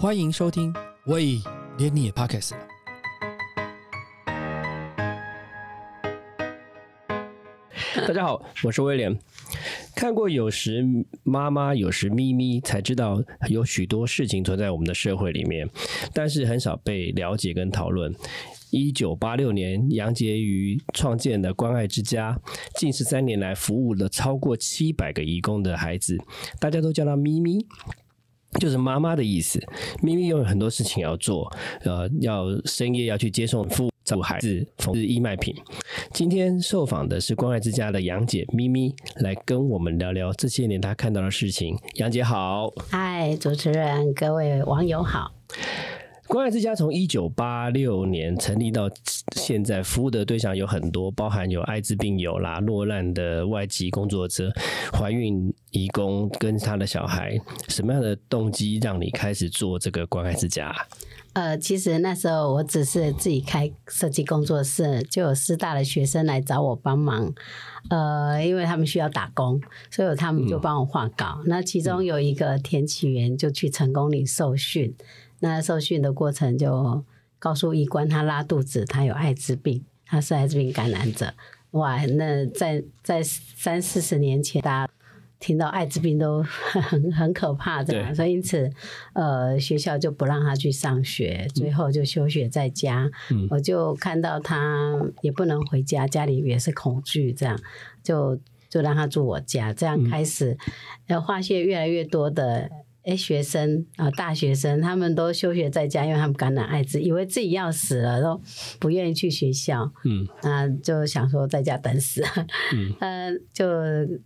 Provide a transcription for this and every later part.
欢迎收听，喂，连你也 Podcast 了。大家好，我是威廉。看过有时妈妈，有时咪咪，才知道有许多事情存在我们的社会里面，但是很少被了解跟讨论。一九八六年，杨洁瑜创建的关爱之家，近十三年来服务了超过七百个移工的孩子，大家都叫她咪咪。就是妈妈的意思，咪咪有很多事情要做，呃，要深夜要去接送父照顾孩子缝制义卖品。今天受访的是关爱之家的杨姐咪咪，来跟我们聊聊这些年她看到的事情。杨姐好，嗨，主持人，各位网友好。关爱之家从一九八六年成立到现在，服务的对象有很多，包含有艾滋病友啦、落难的外籍工作者、怀孕移工跟他的小孩。什么样的动机让你开始做这个关爱之家？呃，其实那时候我只是自己开设计工作室，就有师大的学生来找我帮忙。呃，因为他们需要打工，所以他们就帮我画稿。那其中有一个田启源就去成功里受训。那受训的过程就告诉医官，他拉肚子，他有艾滋病，他是艾滋病感染者。哇，那在在三四十年前，大家听到艾滋病都 很很可怕，这样，所以因此，呃，学校就不让他去上学，最后就休学在家。我就看到他也不能回家，家里也是恐惧，这样就就让他住我家，这样开始，呃，发现越来越多的。哎，学生啊，大学生他们都休学在家，因为他们感染艾滋，以为自己要死了，都不愿意去学校。嗯，啊，就想说在家等死。嗯，呃，就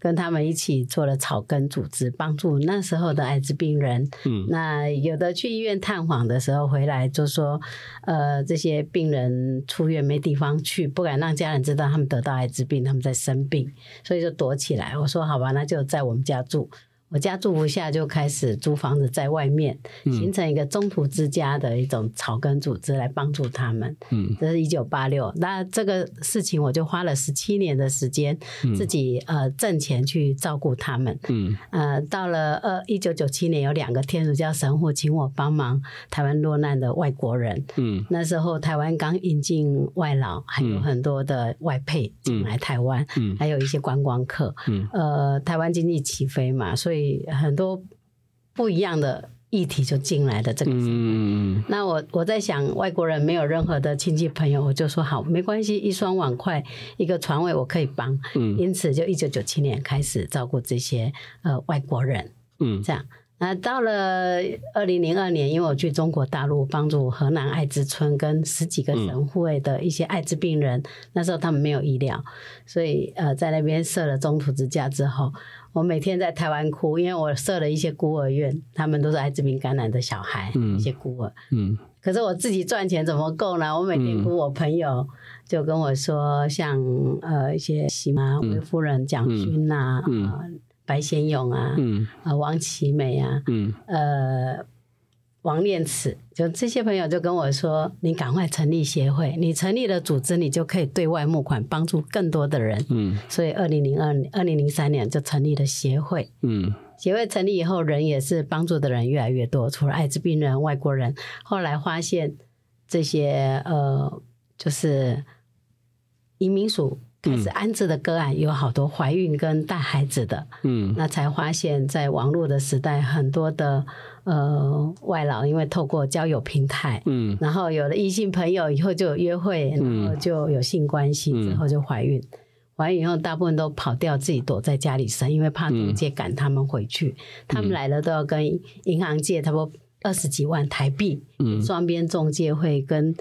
跟他们一起做了草根组织，帮助那时候的艾滋病人。嗯，那有的去医院探访的时候回来就说，呃，这些病人出院没地方去，不敢让家人知道他们得到艾滋病，他们在生病，所以就躲起来。我说好吧，那就在我们家住。我家住不下，就开始租房子在外面，形成一个中途之家的一种草根组织来帮助他们。嗯，这是一九八六，那这个事情我就花了十七年的时间，自己呃挣钱去照顾他们。嗯，呃，到了二一九九七年，有两个天主教神父请我帮忙台湾落难的外国人。嗯，那时候台湾刚引进外劳，还有很多的外配进来台湾，嗯，还有一些观光客。嗯，呃，台湾经济起飞嘛，所以。很多不一样的议题就进来的这个时候，那我我在想，外国人没有任何的亲戚朋友，我就说好，没关系，一双碗筷，一个床位，我可以帮。嗯，因此就一九九七年开始照顾这些呃外国人。嗯，这样。那到了二零零二年，因为我去中国大陆帮助河南艾滋村跟十几个省会的一些艾滋病人，那时候他们没有医疗，所以呃在那边设了中途之家之后。我每天在台湾哭，因为我设了一些孤儿院，他们都是艾滋病感染的小孩，一些孤儿。嗯，可是我自己赚钱怎么够呢？我每天哭，我朋友就跟我说，像呃一些喜妈、魏夫人、蒋勋呐，白先勇啊，啊王启美啊，呃。王念慈，就这些朋友就跟我说：“你赶快成立协会，你成立了组织，你就可以对外募款，帮助更多的人。”嗯，所以二零零二、二零零三年就成立了协会。嗯，协会成立以后，人也是帮助的人越来越多，除了艾滋病人、外国人，后来发现这些呃，就是移民署。开始安置的个案有好多怀孕跟带孩子的，嗯，那才发现，在网络的时代，很多的呃外劳，因为透过交友平台，嗯，然后有了异性朋友以后就有约会，然后就有性关系，之后就怀孕，怀孕以后大部分都跑掉，自己躲在家里生，因为怕中介赶他们回去，他们来了都要跟银行借差不多二十几万台币，嗯，双边中介会跟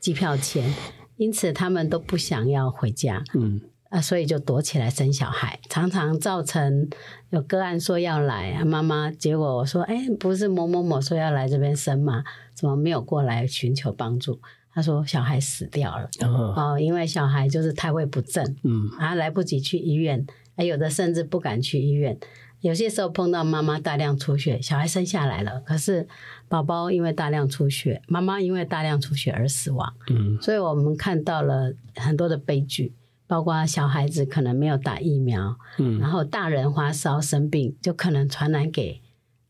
机票钱。因此，他们都不想要回家，嗯啊，所以就躲起来生小孩，常常造成有个案说要来啊，妈妈，结果我说，哎，不是某某某说要来这边生吗？怎么没有过来寻求帮助？他说小孩死掉了，哦，因为小孩就是胎位不正，嗯，啊，来不及去医院，还有的甚至不敢去医院。有些时候碰到妈妈大量出血，小孩生下来了，可是宝宝因为大量出血，妈妈因为大量出血而死亡。嗯，所以我们看到了很多的悲剧，包括小孩子可能没有打疫苗，嗯，然后大人发烧生病就可能传染给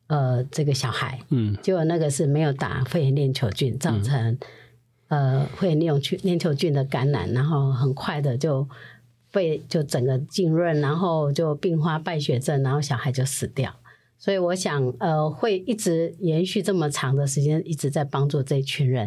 呃这个小孩，嗯结果那个是没有打肺炎链球菌，造成、呃肺炎链球链球菌的感染，然后很快的就肺就整个浸润，然后就并发败血症，然后小孩就死掉。所以我想，呃，会一直延续这么长的时间，一直在帮助这一群人。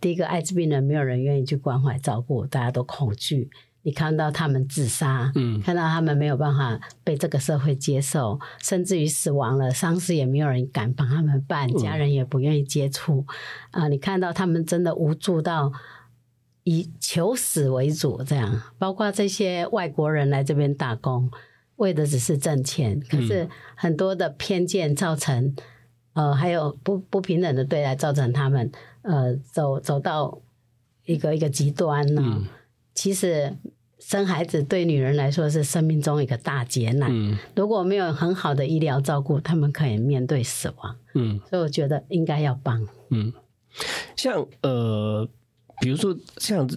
第一个，艾滋病人没有人愿意去关怀照顾，大家都恐惧。你看到他们自杀，嗯。看到他们没有办法被这个社会接受，甚至于死亡了，丧事也没有人敢帮他们办，家人也不愿意接触。啊、你看到他们真的无助到以求死为主，这样，包括这些外国人来这边打工，为的只是挣钱，可是很多的偏见造成，呃，还有不不平等的对待，造成他们呃走走到一个一个极端呢、嗯。其实生孩子对女人来说是生命中一个大劫难，嗯如果没有很好的医疗照顾，他们可以面对死亡。嗯所以我觉得应该要帮。嗯，像呃，比如说像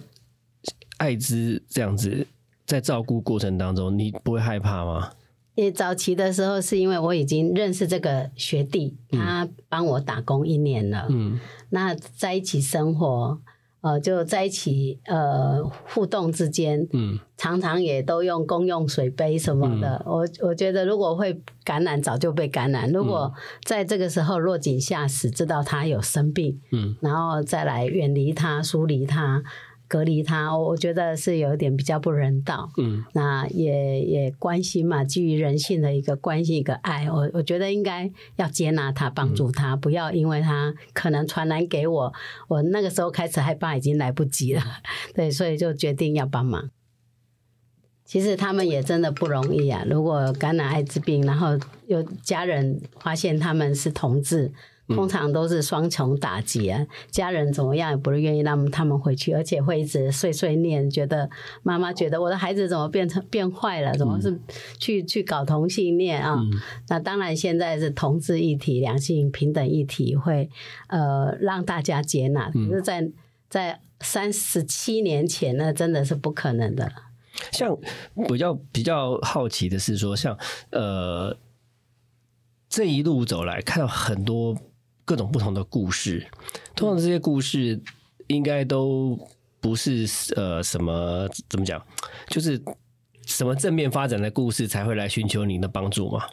艾滋这样子，在照顾过程当中，你不会害怕吗？因为早期的时候，是因为我已经认识这个学弟，他帮我打工一年了。嗯那在一起生活，呃，就在一起呃互动之间，嗯常常也都用公用水杯什么的。我我觉得如果会感染，早就被感染。如果在这个时候落井下石，知道他有生病，嗯然后再来远离他、疏离他、隔离他，我我觉得是有一点比较不人道。嗯那也也关心嘛，基于人性的一个关心、一个爱，我我觉得应该要接纳他，帮助他，不要因为他可能传染给我，我那个时候开始害怕已经来不及了，对，所以就决定要帮忙。其实他们也真的不容易啊！如果感染艾滋病，然后有家人发现他们是同志，通常都是双重打击啊。家人怎么样也不是愿意让他们回去，而且会一直碎碎念，觉得妈妈觉得我的孩子怎么变成变坏了，怎么是去去搞同性恋啊？那当然现在是同志一体、两性平等一体会呃让大家接纳，可是在在三十七年前，那真的是不可能的。像比较比较好奇的是说，像呃这一路走来，看到很多各种不同的故事，通常这些故事应该都不是呃什么怎么讲，就是什么正面发展的故事才会来寻求您的帮助嘛？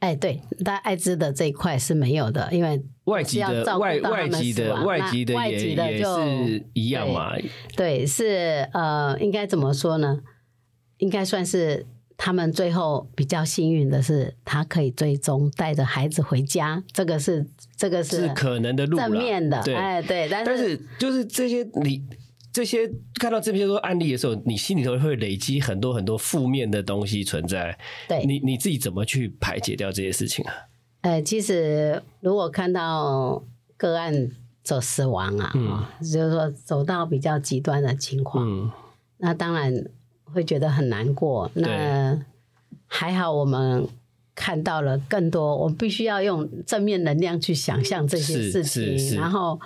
哎，对，但艾滋的这一块是没有的，因为外籍的外外籍的外籍的那外也也籍的就是一样嘛？对，是呃，应该怎么说呢？应该算是他们最后比较幸运的是，他可以最终带着孩子回家，这个是这个是可能的路正面的，对，哎，对，但但是是就是这些你这些看到这些多案例的时候，你心里头会累积很多很多负面的东西存在。对。你你自己怎么去排解掉这些事情啊？呃，其实如果看到个案走死亡啊，嗯。哦就是说走到比较极端的情况，嗯。那当然会觉得很难过。那还好我们看到了更多，我们必须要用正面能量去想象这些事情，然后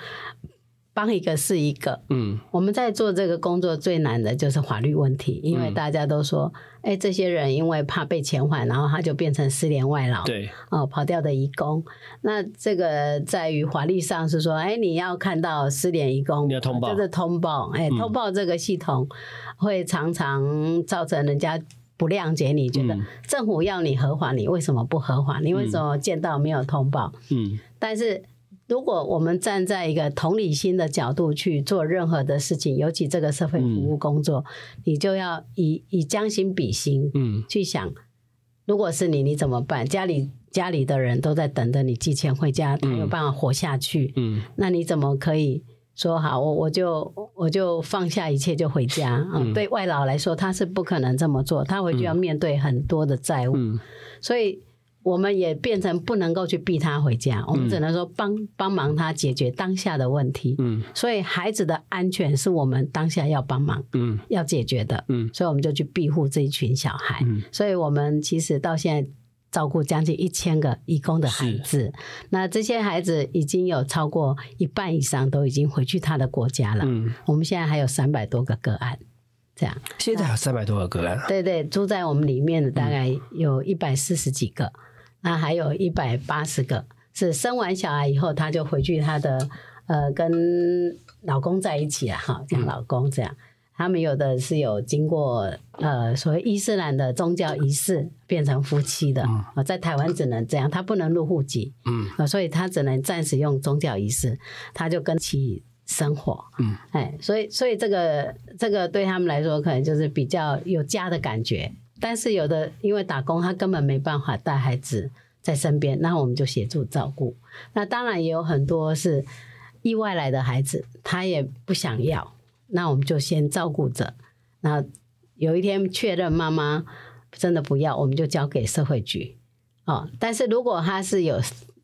帮一个是一个。嗯我们在做这个工作最难的就是法律问题，因为嗯大家都说，哎、这些人因为怕被遣返，然后他就变成失联外劳。对，哦，跑掉的移工，那这个在于法律上是说，哎，你要看到失联移工，你要通报就是通报，哎，嗯通报这个系统会常常造成人家不谅解你，觉得嗯政府要你合法，你为什么不合法？你为什么见到没有通报？嗯但是如果我们站在一个同理心的角度去做任何的事情，尤其这个社会服务工作，你就要以以将心比心，嗯去想，如果是你，你怎么办？家里家里的人都在等着你寄钱回家，他有办法活下去。嗯那你怎么可以说好？我我就我就放下一切就回家啊、嗯对外劳来说，他是不可能这么做，他回去要面对很多的债务，嗯所以。我们也变成不能够去逼他回家，我们只能说帮帮忙他解决当下的问题。嗯所以孩子的安全是我们当下要帮忙、嗯要解决的。嗯所以我们就去庇护这一群小孩。嗯所以我们其实到现在照顾将近一千个义工的孩子，那这些孩子已经有超过一半以上都已经回去他的国家了。嗯，我们现在还有三百多个个案，这样现在有三百多个个案，对对，住在我们里面的大概有一百四十几个。那还有一百八十个是生完小孩以后，她就回去她的呃跟老公在一起了哈，讲老公这样。他们有的是有经过呃所谓伊斯兰的宗教仪式变成夫妻的啊、在台湾只能这样，他不能入户籍，嗯。啊，所以他只能暂时用宗教仪式，他就跟其生活，嗯，哎，所以所以这个这个对他们来说可能就是比较有家的感觉，但是有的因为打工，他根本没办法带孩子在身边，那我们就协助照顾。那当然也有很多是意外来的孩子，他也不想要，那我们就先照顾着。那有一天确认妈妈真的不要，我们就交给社会局哦。但是如果他是有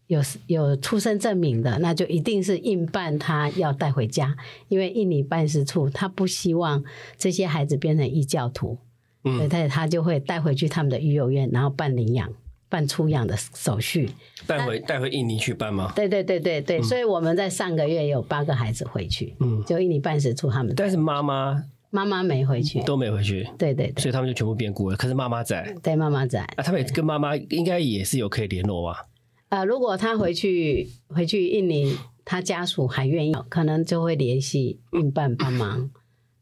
有有出生证明的，那就一定是硬办他要带回家，因为印尼办事处他不希望这些孩子变成异教徒，嗯，他他就会带回去他们的育幼院，然后办领养、办出养的手续。带回带回印尼去办吗？对对对对对，所以我们在上个月有八个孩子回去，嗯，就印尼办事处他们但是妈妈妈妈没回去，都没回去，对对对所以他们就全部变故了。可是妈妈在对，妈妈在。啊，他们也跟妈妈应该也是有可以联络吧？呃，如果他回去回去印尼，他家属还愿意，可能就会联系运办帮忙，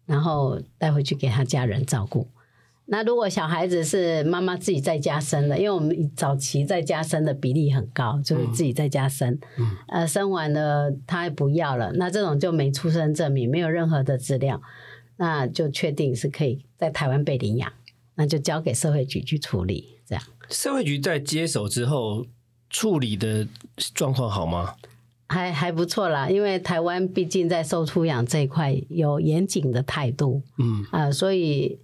然后带回去给他家人照顾。那如果小孩子是妈妈自己在家生的，因为我们早期在家生的比例很高，就是自己在家生，嗯呃，生完了他不要了，那这种就没出生证明，没有任何的资料，那就确定是可以在台湾被领养，那就交给社会局去处理，这样。社会局在接手之后处理的状况好吗？还还不错啦，因为台湾毕竟在受出养这一块有严谨的态度嗯啊、所以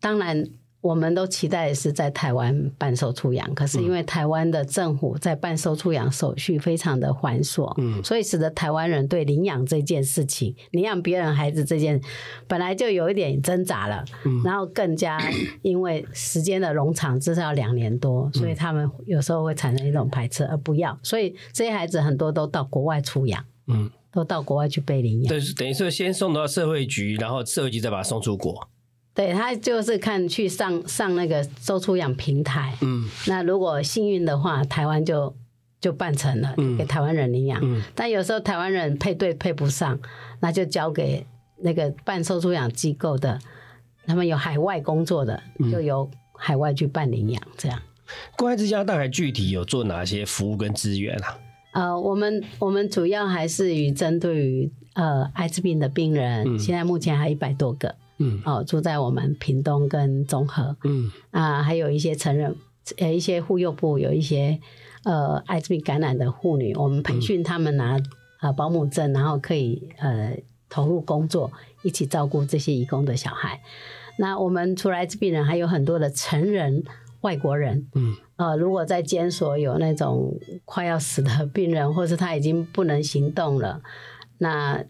当然我们都期待是在台湾办受出养，可是因为台湾的政府在办受出养手续非常的繁琐，嗯。所以使得台湾人对领养这件事情、领养别人孩子这件本来就有一点挣扎了，然后更加因为时间的冗长，至少要两年多，所以他们有时候会产生一种排斥而不要，所以这些孩子很多都到国外出养，嗯，都到国外去被领养。对，等于是先送到社会局，然后社会局再把他送出国。对他就是看去上上那个收出养平台，嗯那如果幸运的话，台湾就就办成了，嗯给台湾人领养。嗯但有时候台湾人配对配不上，那就交给那个办收出养机构的，他们有海外工作的，嗯就由海外去办领养这样。关爱之家大概具体有做哪些服务跟资源啊？呃，我们我们主要还是于针对于呃艾滋病的病人，嗯现在目前还一百多个嗯哦，住在我们屏东跟中和。嗯啊，还有一些成人，呃，一些护幼部有一些呃艾滋病感染的妇女，我们培训他们拿呃保姆证，然后可以呃投入工作，一起照顾这些义工的小孩。那我们除了艾滋病人，还有很多的成人外国人，嗯呃，如果在监所有那种快要死的 病人，或是他已经不能行动了，那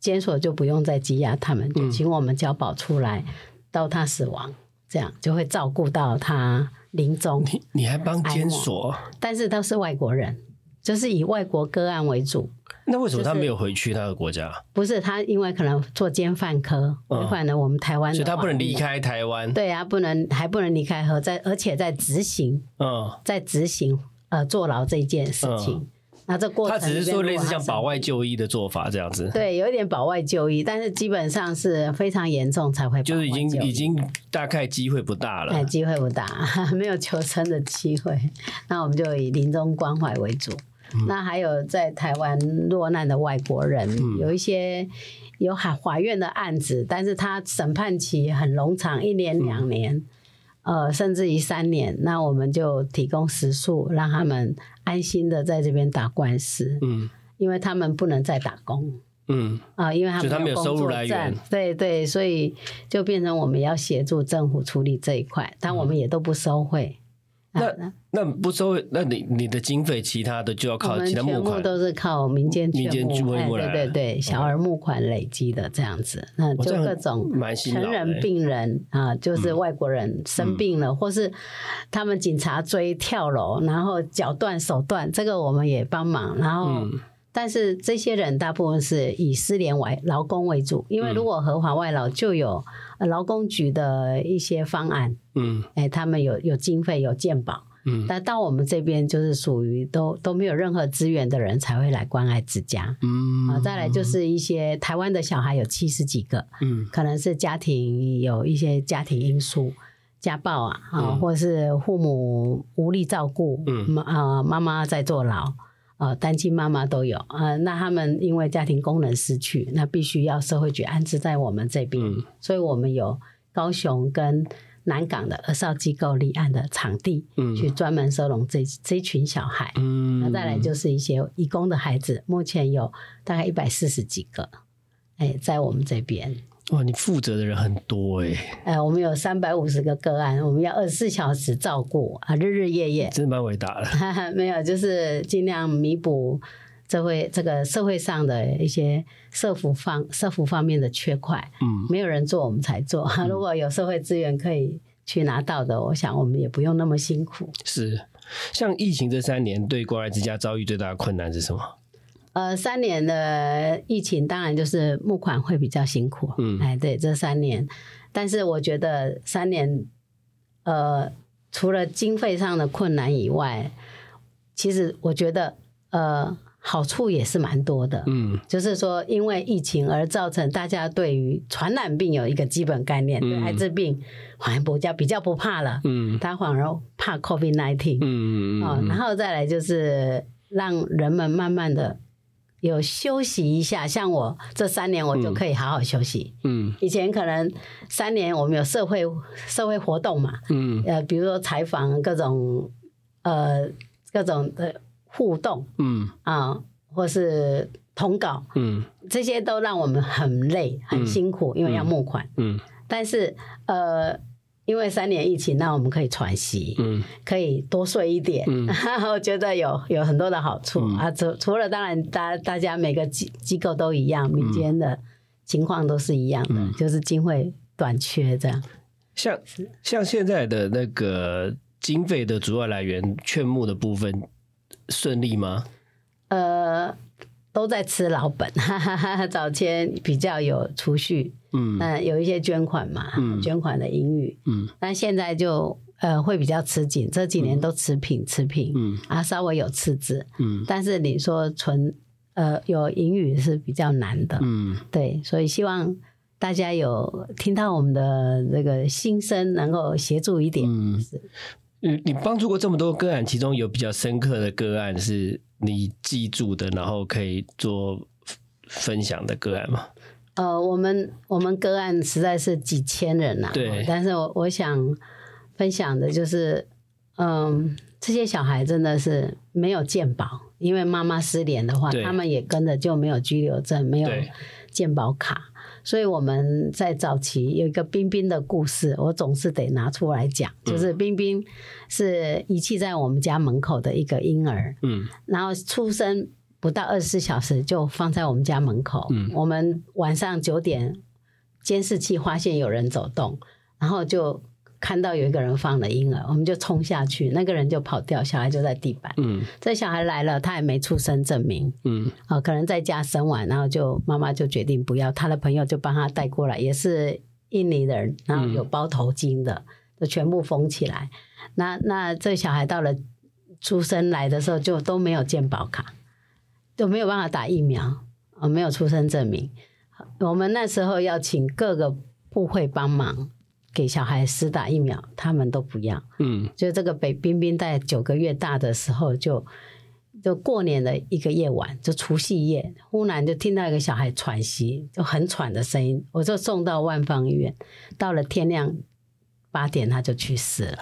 监所就不用再羁押他们，就嗯请我们交保出来，到他死亡，这样就会照顾到他临终。你你还帮监所？但是都是外国人，就是以外国个案为主，那为什么他就是没有回去他的国家？不是他因为可能做奸犯科，嗯违反了我们台湾的，所以他不能离。开台湾。对啊，不能还不能离开和在，而且在执行嗯，在执行呃坐牢这件事情。那这过程他只是说类似像保外。就医的做法这样子，对，有一点保外就医，但是基本上是非常严重才会就是已经已经大概机会不大了哎，。机会不大，没有求生的机会。那我们就以临终关怀为主。嗯那还有在台湾落难的外国人，嗯有一些有海法院的案子，但是他审判期很冗长，一年两年，呃，甚至于三年。那我们就提供食宿，让他们安心的在这边打官司，嗯。因为他们不能再打工。嗯。啊、因为他们没有收入来源，对对，所以就变成我们要协助政府处理这一块，但我们也都不收费。那啊那不收，那你你的经费其他的就要靠其他募款。都是靠民间民间募，哎，募募来对对对，小儿募款累积的这样子，那就各种成人欸病人啊，就是外国人生病了，或是他们警察追跳楼，然后脚断手断，这个我们也帮忙，然后。嗯但是这些人大部分是以失联为劳工为主，因为如果合法外劳就有呃劳工局的一些方案，嗯。哎，他们有有经费有健保，嗯。但到我们这边就是属于都都没有任何资源的人才会来关爱之家。嗯。啊，再来就是一些台湾的小孩有七十几个，嗯。可能是家庭有一些家庭因素，家暴啊，啊，嗯。或是父母无力照顾，嗯。妈啊妈妈在坐牢，呃，单亲妈妈都有，呃，那他们因为家庭功能失去，那必须要社会局安置在我们这边，嗯所以我们有高雄跟南港的儿少机构立案的场地，嗯去专门收容这这群小孩。嗯那再来就是一些义工的孩子，目前有大概一百四十几个，哎，在我们这边，哇，你负责的人很多哎，呃，我们有三百五十个个案，我们要二十四小时照顾啊，日日夜夜，真的蛮伟大的。没有，就是尽量弥补这会这个社会上的一些社服方社服方面的缺块，嗯没有人做，我们才做。如果有社会资源可以去拿到的，我想我们也不用那么辛苦。是，像疫情这三年，对关爱之家遭遇最大的困难是什么？呃，三年的疫情，当然就是募款会比较辛苦。嗯哎，对，这三年，但是我觉得三年，呃，除了经费上的困难以外，其实我觉得，呃，好处也是蛮多的。嗯就是说，因为疫情而造成大家对于传染病有一个基本概念，对嗯艾滋病好像比较比较不怕了，嗯他反而怕 COVID nineteen。嗯哦，然后再来就是让人们慢慢的有休息一下。像我这三年，我就可以好好休息。嗯。以前可能三年我们有社会社会活动嘛，嗯。呃，比如说采访各种呃各种的互动嗯。啊、或是通稿，嗯。这些都让我们很累很辛苦，因为要募款。嗯。但是呃，因为三年疫情，那我们可以喘息。嗯可以多睡一点，嗯 我觉得有有很多的好处、嗯啊。除除了当然大大家每个机机构都一样，民间的情况都是一样的，嗯就是经费短缺这样。像像现在的那个经费的主要来源，劝募的部分顺利吗？呃，都在吃老本，哈哈哈早前比较有储蓄，嗯。那、有一些捐款嘛，嗯。捐款的盈余，嗯。但现在就呃会比较吃紧，这几年都持平持平，嗯。啊稍微有赤字，嗯。但是你说纯呃有盈余是比较难的，嗯。对，所以希望大家有听到我们的这个心声，能够协助一点。嗯。是。你你帮助过这么多个案，其中有比较深刻的个案是你记住的，然后可以做分享的个案吗？呃，我们我们个案实在是几千人呐、啊，对但是我我想分享的就是，嗯，这些小孩真的是没有健保，因为妈妈失联的话，他们也跟着就没有居留证，没有对健保卡。所以我们在早期有一个冰冰的故事，我总是得拿出来讲。嗯就是冰冰是遗弃在我们家门口的一个婴儿，嗯然后出生不到二十四小时就放在我们家门口。嗯我们晚上九点监视器发现有人走动，然后就看到有一个人放了婴儿，我们就冲下去，那个人就跑掉，小孩就在地板。嗯这小孩来了，他也没出生证明，嗯啊、可能在家生完，然后就妈妈就决定不要，他的朋友就帮他带过来，也是印尼人，然后有包头巾的，就全部封起来。那那这小孩到了出生来的时候，就都没有健保卡，都没有办法打疫苗，啊、没有出生证明。我们那时候要请各个部会帮忙给小孩施打疫苗，他们都不要。嗯就这个北冰冰在九个月大的时候就，就过年的一个夜晚，就除夕夜，忽然就听到一个小孩喘息，就很喘的声音，我就送到万方医院，到了天亮八点他就去世了，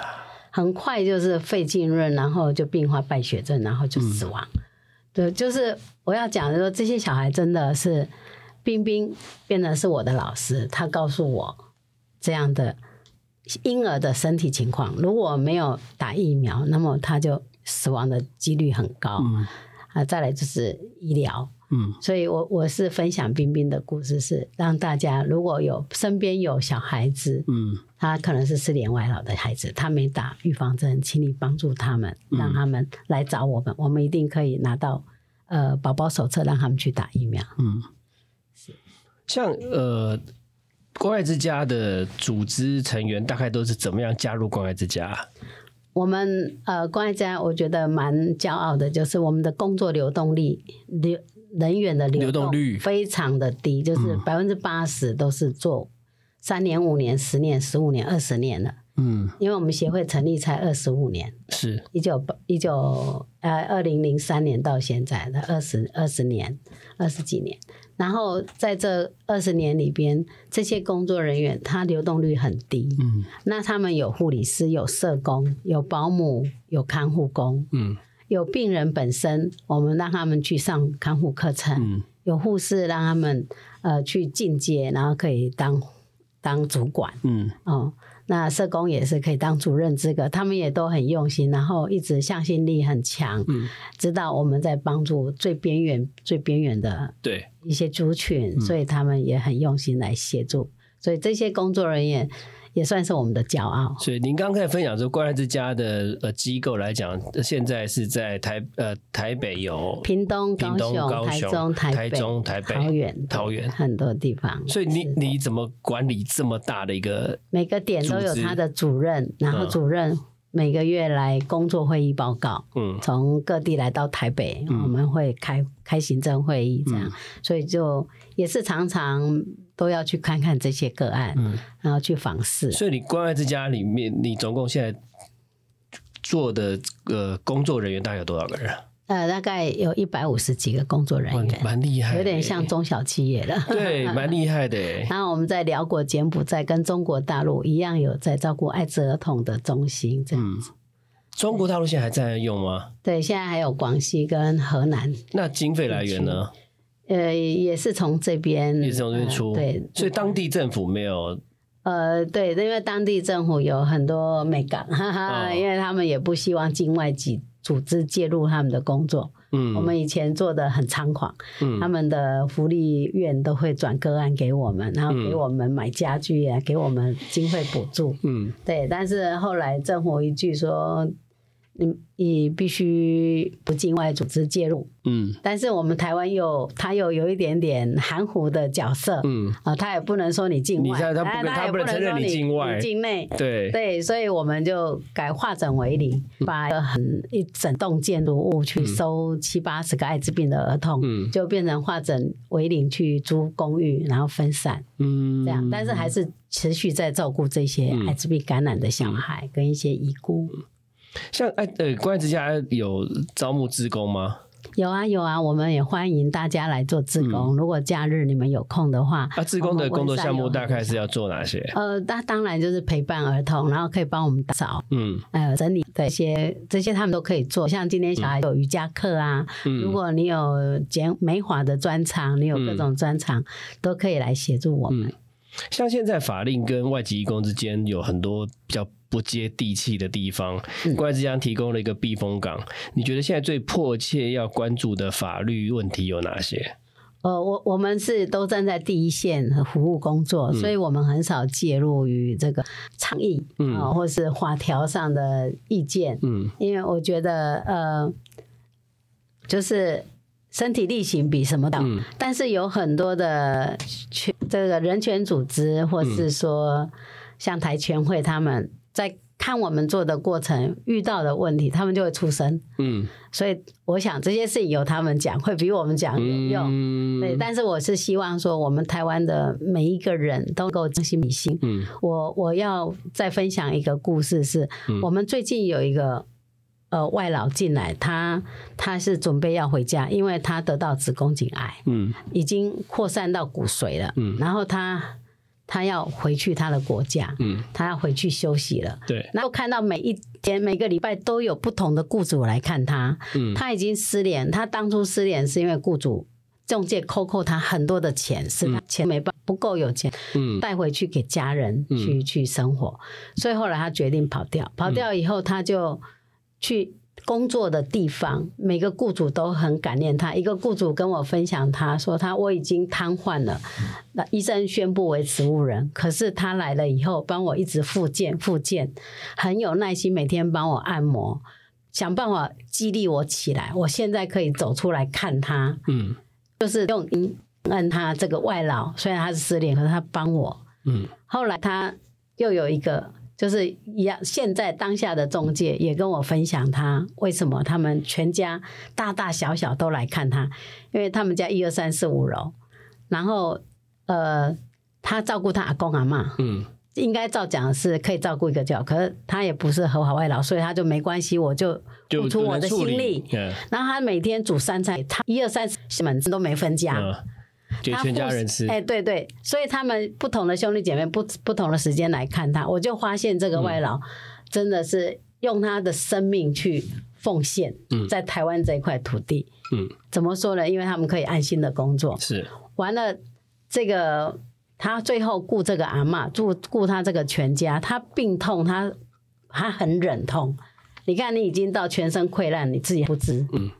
很快就是肺浸润，然后就并发败血症，然后就死亡。对，就是我要讲的说，这些小孩真的是冰冰变得是我的老师，他告诉我这样的婴儿的身体情况，如果没有打疫苗，那么他就死亡的几率很高。嗯啊，再来就是医疗，嗯所以我我是分享冰冰的故事，是让大家如果有身边有小孩子，嗯他可能是失联外老的孩子，他没打预防针，请你帮助他们，嗯让他们来找我们，我们一定可以拿到呃宝宝手册，让他们去打疫苗。嗯，是像呃，关爱之家的组织成员大概都是怎么样加入关爱之家？我们呃关爱家，我觉得蛮骄傲的，就是我们的工作流动力流人员的流流动率。非常的低，就是嗯。百分之八十都是做三年、五年、十年、十五年、二十年了。嗯，因为我们协会成立才二十五年，是，一九一九呃二零零三年到现在的二十二十年二十几年，然后在这二十年里边，这些工作人员他流动率很低，嗯。那他们有护理师、有社工、有保姆、有看护工，嗯有病人本身，我们让他们去上看护课程，嗯有护士让他们呃去进阶，然后可以当当主管。嗯哦，那社工也是可以当主任资格，他们也都很用心，然后一直向心力很强，嗯，知道我们在帮助最边缘、最边缘的对，一些族群，嗯所以他们也很用心来协助，所以这些工作人员也算是我们的骄傲。所以您刚开始分享说，关爱之家的呃机构来讲，呃现在是在台呃台北有，屏东、屏东高雄、台中、台中台北桃园、桃园很多地方。所以你你怎么管理这么大的一个？每个点都有组织他的主任，然后嗯主任每个月来工作会议报告。嗯从各地来到台北，嗯我们会开开行政会议，这样，嗯所以就也是常常都要去看看这些个案，嗯，然后去访视。所以你关爱之家里面，你总共现在做的呃工作人员大概有多少个人啊？呃，大概有一百五十几个工作人哇员，蛮厉害，有点像中小企业了。对，蛮厉害的耶。然后我们在辽国、柬埔寨跟中国大陆一样，有在照顾艾滋儿童的中心这样嗯子。中国大陆现在还在用吗？对，现在还有广西跟河南，那经费来源呢？呃，也是从这边，也是从这边出，呃对，所以当地政府没有，呃，对，因为当地政府有很多美感，哈哈，哦因为他们也不希望境外几组织介入他们的工作。嗯，我们以前做的很猖狂，嗯他们的福利院都会转个案给我们，然后给我们买家具啊，给我们经费补助。嗯对，但是后来政府一句说，你你必须不境外组织介入。嗯但是我们台湾又它又有一点点含糊的角色，嗯，啊，他也不能说你境外，看他不跟哎也不能承认说你你境外境内。对，对，所以我们就改化整为零，把很一整栋建筑物去收七八十个艾滋病的儿童，嗯就变成化整为零去租公寓，然后分散嗯，这样，但是还是持续在照顾这些嗯艾滋病感染的小孩跟一些遗孤。像哎呃，关爱之家有招募志工吗？有啊有啊，我们也欢迎大家来做志工。如果假日你们有空的话，啊，志工的工作项目大概是要做哪些？呃，那当然就是陪伴儿童，然后可以帮我们打扫。嗯呃，整理的一些这些他们都可以做，像今天小孩有瑜伽课啊，嗯，如果你有剪美发的专长，你有各种专长，都可以来协助我们。像现在法令跟外籍义工之间有很多比较不接地气的地方，嗯关爱之家提供了一个避风港。你觉得现在最迫切要关注的法律问题有哪些？呃，我我们是都站在第一线和服务工作，所以我们很少介入于这个倡议啊、嗯或是法条上的意见，嗯因为我觉得呃，就是身体力行比什么都。嗯但是有很多的权这个人权组织，或嗯是说像台全会，他们在看我们做的过程遇到的问题，他们就会出声。嗯。所以我想这些事情由他们讲，会比我们讲有用。嗯。对，但是我是希望说，我们台湾的每一个人都能够将心比心。嗯。我我要再分享一个故事是，嗯。我们最近有一个呃外劳进来，他他是准备要回家，因为他得到子宫颈癌，嗯。已经扩散到骨髓了，嗯。然后他他要回去他的国家，嗯，他要回去休息了。对，然后看到每一天、每个礼拜都有不同的雇主来看他，嗯他已经失联。他当初失联是因为雇主中介扣扣他很多的钱，是他钱没办不够有钱嗯带回去给家人去、去生活，所以后来他决定跑掉。跑掉以后，他就去工作的地方，每个雇主都很感念他。一个雇主跟我分享，他说他我已经瘫痪了，那医生宣布为植物人，可是他来了以后，帮我一直复健复健，很有耐心，每天帮我按摩。想办法激励我起来，我现在可以走出来看他，嗯就是用感恩他这个外劳，虽然他是失联，可是他帮我。嗯后来他又有一个就是一样，现在当下的中介也跟我分享他为什么他们全家大大小小都来看他，因为他们家一二三四五楼，然后呃，他照顾他阿公阿妈，嗯应该照讲是可以照顾一个就好，可是他也不是合法外劳，所以他就没关系，我就就付出我的心力。嗯然后他每天煮三餐，他一二三四门都没分家。嗯，就他全家付人吃，哎、对对，所以他们不同的兄弟姐妹不不同的时间来看他，我就发现这个外劳真的是用他的生命去奉献，嗯在台湾这一块土地。嗯，怎么说呢？因为他们可以安心的工作，是完了这个他最后顾这个阿妈，顾顾他这个全家，他病痛，他他很忍痛。你看，你已经到全身溃烂，你自己不知。嗯，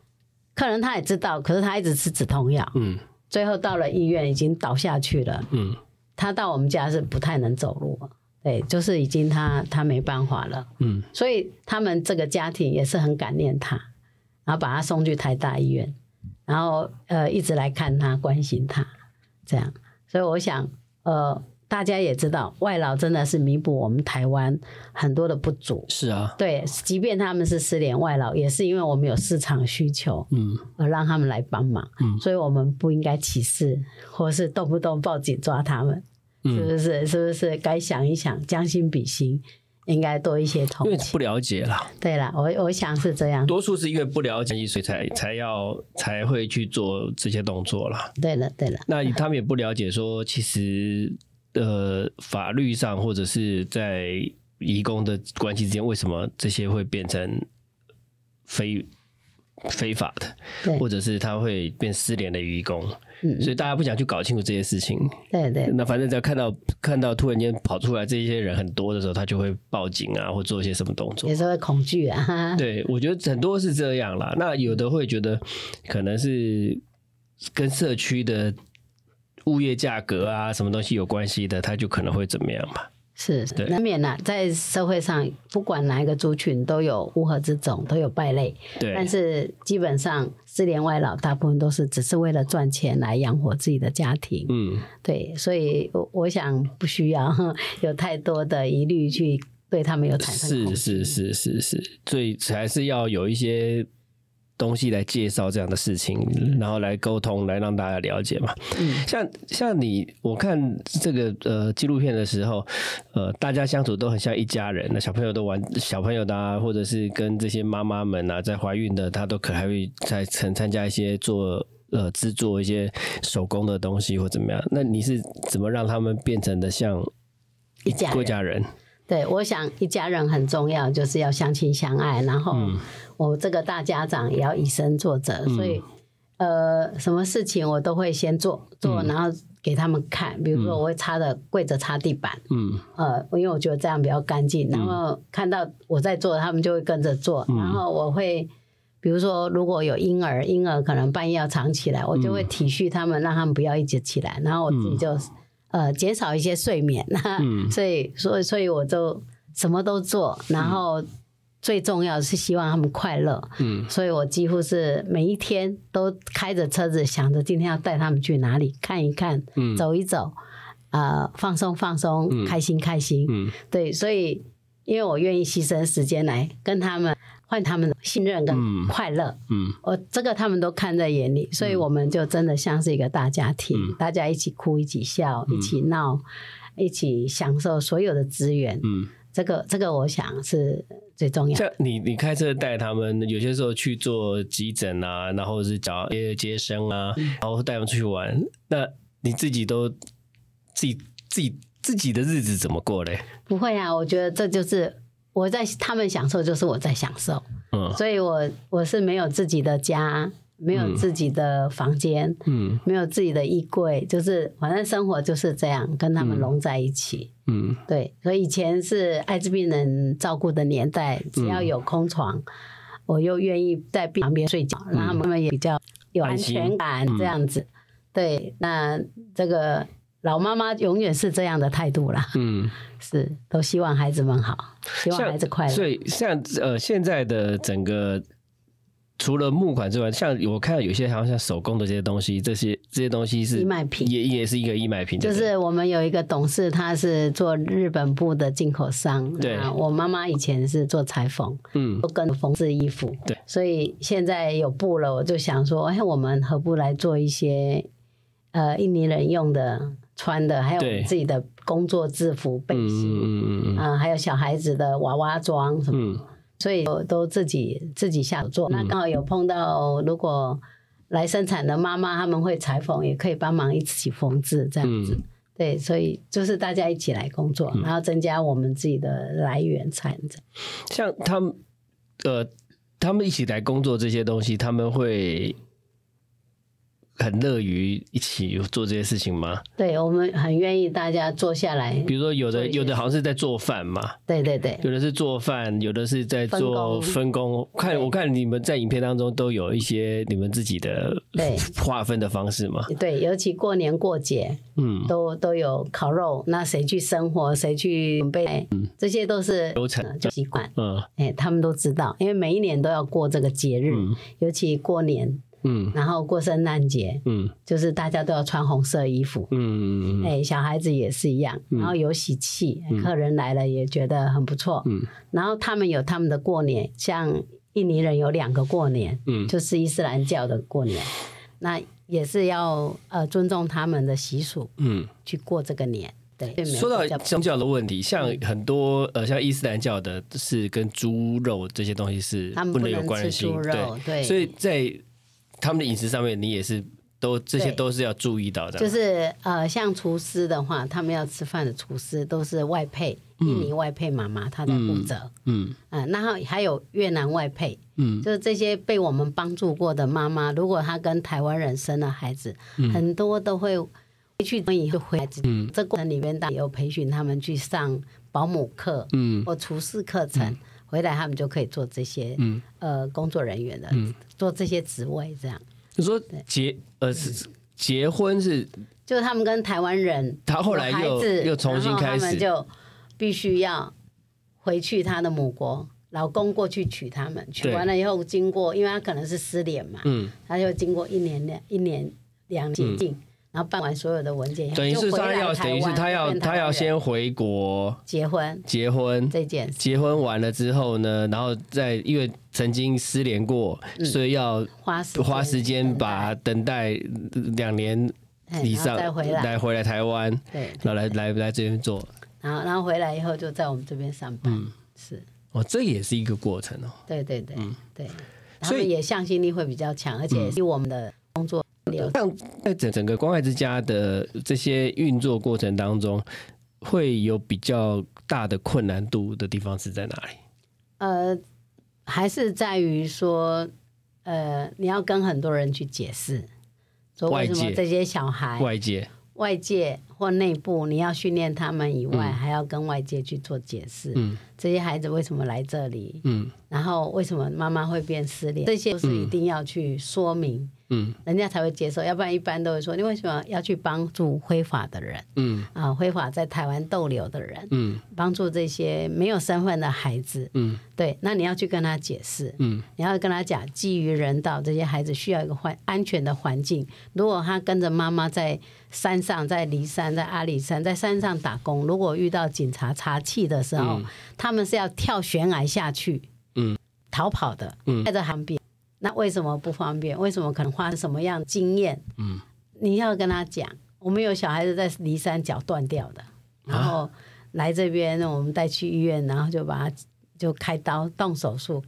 可能他也知道，可是他一直吃止痛药，嗯最后到了医院已经倒下去了。嗯他到我们家是不太能走路了，对，就是已经他他没办法了。嗯所以他们这个家庭也是很感念他，然后把他送去台大医院，然后呃一直来看他、关心他，这样。所以我想，呃，大家也知道，外劳真的是弥补我们台湾很多的不足。是啊，对，即便他们是失联外劳，也是因为我们有市场需求，嗯而让他们来帮忙。嗯所以我们不应该歧视，或是动不动报警抓他们，是嗯，不是？是不是该想一想，将心比心，应该多一些同情。为不了解啦，对了，我我想是这样。多数是因为不了解，所以才才要才会去做这些动作啦。对了，对了，那他们也不了解说，其实呃，法律上或者是在移工的关系之间，为什么这些会变成非非法的，或者是他会变失联的移工？嗯，所以大家不想去搞清楚这些事情。对对那反正只要看到看到突然间跑出来这些人很多的时候，他就会报警啊，或做一些什么动作也。是会恐惧啊。对，我觉得很多是这样啦。那有的会觉得可能是跟社区的物业价格啊，什么东西有关系的，他就可能会怎么样吧。是难免啦，在社会上，不管哪一个族群都有乌合之众，都有败类。对，但是基本上，失联外老大部分都是只是为了赚钱来养活自己的家庭。嗯，对，所以我我想不需要 有太多的疑虑去对他们有产生是是是是是，所以还是要有一些东西来介绍这样的事情，然后来沟通，来让大家了解嘛。嗯像像你，我看这个呃纪录片的时候，呃，大家相处都很像一家人。那小朋友都玩小朋友的啊，或者是跟这些妈妈们啊，在怀孕的，她都可还会在参参加一些做呃制作一些手工的东西或怎么样。那你是怎么让他们变成的像一家人。对，我想一家人很重要，就是要相亲相爱，然后嗯。我这个大家长也要以身作则，所以呃，什么事情我都会先做做，然后给他们看。比如说，我会擦的跪着擦地板，嗯。呃，因为我觉得这样比较干净，然后看到我在做，他们就会跟着做，然后我会。比如说，如果有婴儿，婴儿可能半夜要藏起来，我就会体恤他们，让他们不要一直起来，然后我自己就、呃减少一些睡眠。嗯所以，所以，所以我就什么都做，然后最重要是希望他们快乐。嗯所以我几乎是每一天都开着车子，想着今天要带他们去哪里看一看，嗯走一走，呃，放松放松，开心开心。嗯对，所以因为我愿意牺牲时间来跟他们换他们的信任跟嗯快乐。嗯我这个他们都看在眼里，所以我们就真的像是一个大家庭，嗯大家一起哭，一起笑，一起闹，一起享受所有的资源。嗯。这个这个，我想是最重要的。像你，你开车带他们，有些时候去做急诊啊，然后是找接接生啊，嗯然后带他们出去玩。那你自己都自己自己自己的日子怎么过嘞？不会啊，我觉得这就是我在他们享受，就是我在享受。嗯。所以我我是没有自己的家，没有自己的房间，嗯。没有自己的衣柜，就是反正生活就是这样，跟他们融在一起。嗯。对，所以以前是艾滋病人照顾的年代，只要有空床，我又愿意在病旁边睡觉，让他们也比较有安全感，这样子。对，那这个老妈妈永远是这样的态度啦，嗯，是都希望孩子们好，希望孩子快乐。所以像呃现在的整个除了木款之外，像我看到有些好像像手工的这些东西，这些这些东西是义卖品也也是一个义卖品，就是我们有一个董事，他是做日本布的进口商。对那我妈妈以前是做裁缝，嗯都跟缝制衣服。对，所以现在有布了，我就想说，哎，我们何不来做一些呃印尼人用的穿的，还有我对们自己的工作制服、背嗯心，嗯嗯嗯啊、还有小孩子的娃娃装什么。嗯所以我都自己自己下手做。那刚好有碰到，如果来生产的妈妈，他们会裁缝，也可以帮忙一起缝制这样子。嗯对，所以就是大家一起来工作，然后增加我们自己的来源产。像他们呃，他们一起来工作这些东西，他们会很乐于一起做这些事情吗？对我们很愿意大家坐下来。比如说有的有的好像是在做饭嘛，对对对，有的是做饭，有的是在分做工分工。看我看你们在影片当中都有一些你们自己的对划分的方式嘛。对，尤其过年过节嗯，都都有烤肉，那谁去生活，谁去准备，嗯这些都是流程习惯。嗯哎，他们都知道，因为每一年都要过这个节日，嗯尤其过年，嗯。然后过圣诞节，嗯。就是大家都要穿红色衣服。嗯嗯哎，小孩子也是一样，然后有喜气，客人来了也觉得很不错。嗯。然后他们有他们的过年，像印尼人有两个过年，嗯。就是伊斯兰教的过年，那也是要呃尊重他们的习俗嗯。去过这个年。对，说到宗教的问题，像很多呃，像伊斯兰教的是跟猪肉这些东西是不能有关系，猪肉对。所以在他们的饮食上面，你也是都这些都是要注意到的。就是呃，像厨师的话，他们要吃饭的厨师都是外配，印尼外配妈妈她在负责。嗯嗯，然后还有越南外配，嗯。就是这些被我们帮助过的妈妈，如果她跟台湾人生了孩子，很多都会回去以后回来，嗯。这过程里面当然有培训他们去上保姆课嗯。或厨师课程，回来他们就可以做这些嗯，呃工作人员的，做这些职位，这样。你说结呃是结婚是就是他们跟台湾人他后来又又重新开始，他们就必须要回去他的母国，老公过去娶他们，娶完了以后，经过因为他可能是失联嘛，嗯，他就经过一年两一年两年境，然后办完所有的文件，等于是他要等于是他要他要先回国结婚结婚，这件事，结婚完了之后呢，然后再因为曾经失联过，所以要花时花时间把等待两年以上再回来，回来台湾，对，然后来来来这边做。然后然后回来以后就在我们这边上班，嗯。是。哦，这也是一个过程哦。对对对对，所以也向心力会比较强，而且是我们的工作流像在整整个关爱之家的这些运作过程当中，会有比较大的困难度的地方是在哪里？呃，还是在于说，呃，你要跟很多人去解释，说为什外界。么这些小孩外界，外界或内部你要训练他们以外，还要跟外界去做解释。嗯这些孩子为什么来这里？嗯然后为什么妈妈会变失联？这些都是一定要去说明，嗯人家才会接受。要不然一般都会说，你为什么要去帮助非法的人嗯啊？非法在台湾逗留的人，嗯帮助这些没有身份的孩子。嗯对，那你要去跟他解释，嗯你要跟他讲，基于人道，这些孩子需要一个环安全的环境。如果他跟着妈妈在山上，在骊山，在阿里山，在山上打工，如果遇到警察查气的时候，他们是要跳悬崖下去，嗯，逃跑的，嗯在这旁边。那为什么不方便？为什么可能花什么样的经验？嗯，你要跟他讲，我们有小孩子在骊山脚断掉的，然啊后来这边，我们带去医院，然后就把他就开刀动手术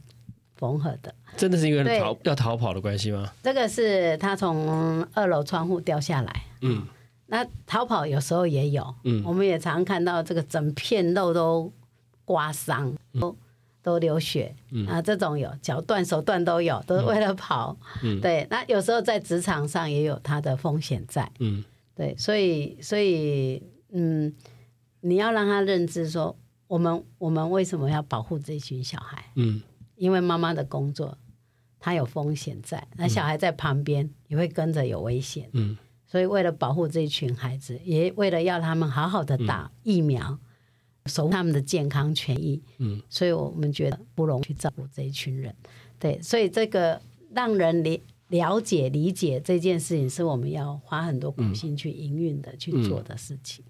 缝合的。真的是因为逃要逃跑的关系吗？这个是他从二楼窗户掉下来，嗯那逃跑有时候也有，嗯我们也常看到这个整片肉都刮伤，都都流血，嗯。啊，这种有脚断手断都有，都是为了跑。嗯。对，那有时候在职场上也有它的风险在，嗯。对，所以所以嗯，你要让他认知说，我们我们为什么要保护这群小孩？嗯。因为妈妈的工作，她有风险在，那小孩在旁边也会跟着有危险，嗯。所以为了保护这一群孩子，也为了要他们好好的打疫苗，守护他们的健康权益，嗯，所以我们觉得不容易去照顾这一群人，对，所以这个让人理了解理解这件事情，是我们要花很多苦心去营运的、去做的事情。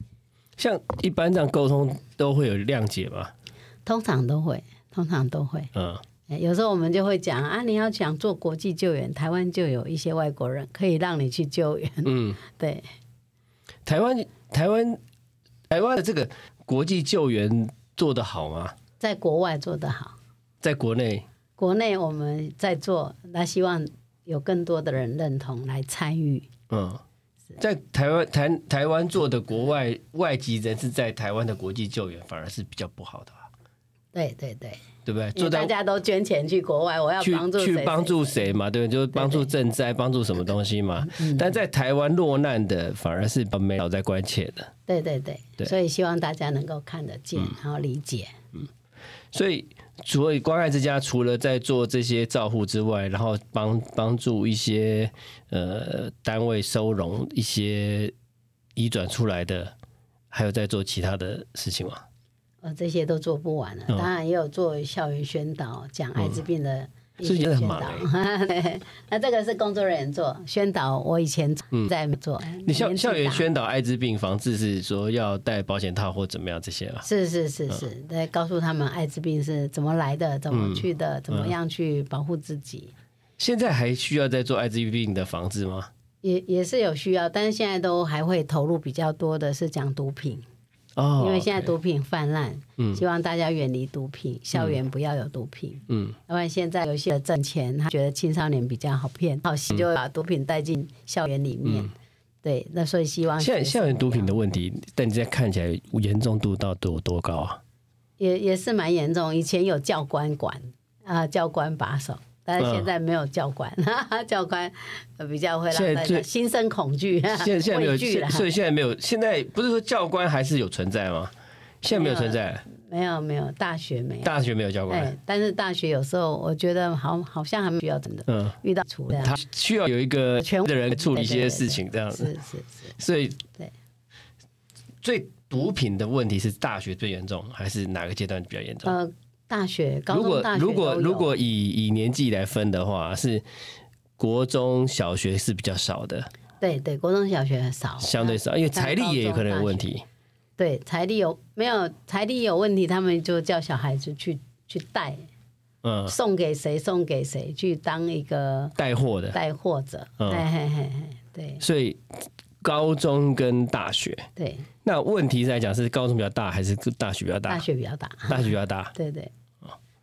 像一般这样沟通都会有谅解吗？通常都会，通常都会。嗯，欸有时候我们就会讲啊，你要想做国际救援，台湾就有一些外国人可以让你去救援。嗯，对，台湾台湾台湾的这个国际救援做得好吗？在国外做得好，在国内，国内我们在做，那希望有更多的人认同来参与。嗯，在台湾台台湾做的国外外籍人士在台湾的国际救援反而是比较不好的吧，对对对，对不对？大家都捐钱去国外，我要去帮助去帮助谁谁嘛，对，就是帮助赈灾，帮助什么东西嘛。但在台湾落难的反而是没有在关切的，对对对，对所以希望大家能够看得见，然后理解。嗯所以。所以关爱之家，除了在做这些照护之外，然后帮帮助一些呃单位收容一些移转出来的，还有在做其他的事情吗？呃，这些都做不完了，嗯当然也有做校园宣导，讲艾滋病的医是学宣导。对，那这个是工作人员做宣导，我以前在做。嗯你校校园宣导艾滋病防治是说要戴保险套或怎么样这些啊？是是是是，在告诉他们艾滋病是怎么来的，怎嗯么去的，怎么样去保护自己，现在还需要再做艾滋病的防治吗？也也是有需要，但是现在都还会投入比较多的是讲毒品，哦，因为现在毒品泛滥，嗯希望大家远离毒品，校园不要有毒品。嗯要不然现在有些人挣钱，他觉得青少年比较好骗，好心就把毒品带进校园里面。对，那所以希望现在校园毒品的问题，但你现在看起来严重度到多多高啊？也也是蛮严重。以前有教官管啊、教官把守，但是现在没有教官，教官呃比较会让大家心生恐惧，现 在现在没有。所以现在没有。现在不是说教官还是有存在吗？现在没有存在，没有没有，大学没有。大学没有教官哎。，但是大学有时候我觉得好好像还没需要真的嗯，遇到处的，他需要有一个权威的人处理一些事情，这样是子。是是，所以对，最毒品的问题是大学最严重，还是哪个阶段比较严重？呃，大学、高如中、大学果如果都有。如果以以年纪来分的话，是国中小学是比较少的，对对，国中小学很少，相对少，因为财力也有可能有问题。对，财力有没有财力有问题，他们就叫小孩子去去带，嗯，送给谁送给谁，去当一个带货的，带货者。嗯。嘿嘿嘿嘿，对。所以高中跟大学，对，那问题来讲是高中比较大还是大学比较大？大学比较大，大学比较大。对对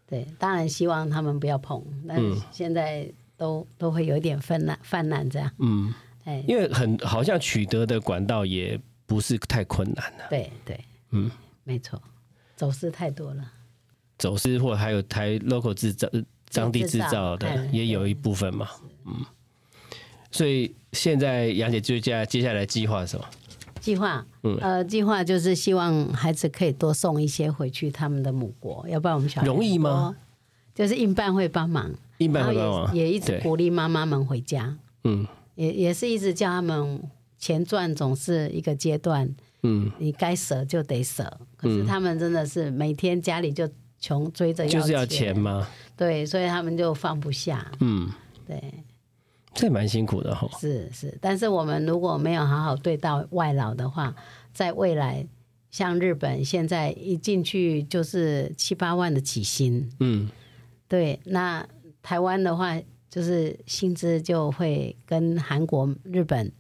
对，当然希望他们不要碰，但是现在都都会有一点泛滥泛滥这样。嗯，哎，因为很好像取得的管道也不是太困难的，对对，嗯，没错，走私太多了。走私或还有台 local 制造、当地制造的哎也有一部分嘛，嗯。所以现在杨姐接下接下来计划是什么？计划，嗯。呃，计划就是希望孩子可以多送一些回去他们的母国，要不然我们小孩容易吗？就是印办会帮忙，然后会帮忙，也也一直，鼓励妈妈们回家，嗯。也也是一直叫他们钱赚总是一个阶段，嗯，你该舍就得舍。可是他们真的是每天家里就穷追着就是要钱。吗，对，所以他们就放不下，嗯，对，这蛮辛苦的哈。是是。但是我们如果没有好好对待外劳的话，在未来。像日本现在一进去就是七八万的起薪，嗯，对，那台湾的话，就是薪资就会跟韩国、日本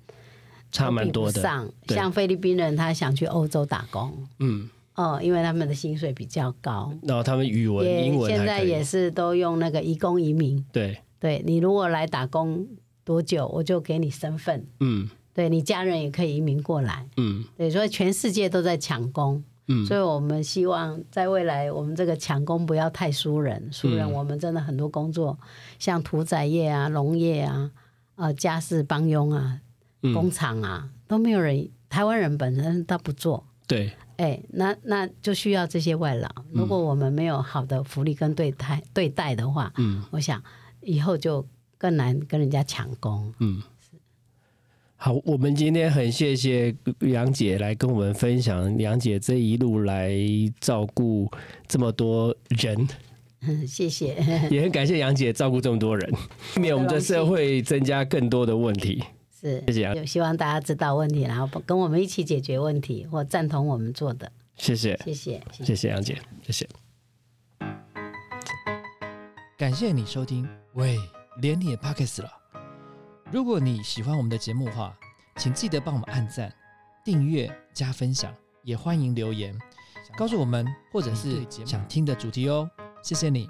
差蛮多的，上。像菲律宾人，他想去欧洲打工，嗯。哦，因为他们的薪水比较高，然后他们语文、也英文现在也是都用那个移工移民。对，对你如果来打工多久，我就给你身份。嗯。对你家人也可以移民过来。嗯。对，所以全世界都在抢工。嗯。所以我们希望在未来，我们这个抢工不要太输人，输人嗯。我们真的很多工作，像屠宰业啊、农业啊、呃家事帮佣啊、嗯。工厂啊，都没有人，台湾人本身他不做，对，哎，那那就需要这些外劳。如果我们没有好的福利跟对待对待的话，嗯。我想以后就更难跟人家抢工。嗯。好，我们今天很谢谢杨姐来跟我们分享杨姐这一路来照顾这么多人嗯，谢谢。也很感谢杨姐照顾这么多人，避免我们的社会增加更多的问题。是，谢谢啊有希望大家知道问题，然后跟我们一起解决问题，或赞同我们做的。谢谢，谢谢，谢谢。谢谢杨姐，谢谢。感谢你收听，喂，连你也 Pockets 了。如果你喜欢我们的节目的话，请记得帮我们按赞、订阅、加分享，也欢迎留言告诉我们或者是想听的主题哦。谢谢你。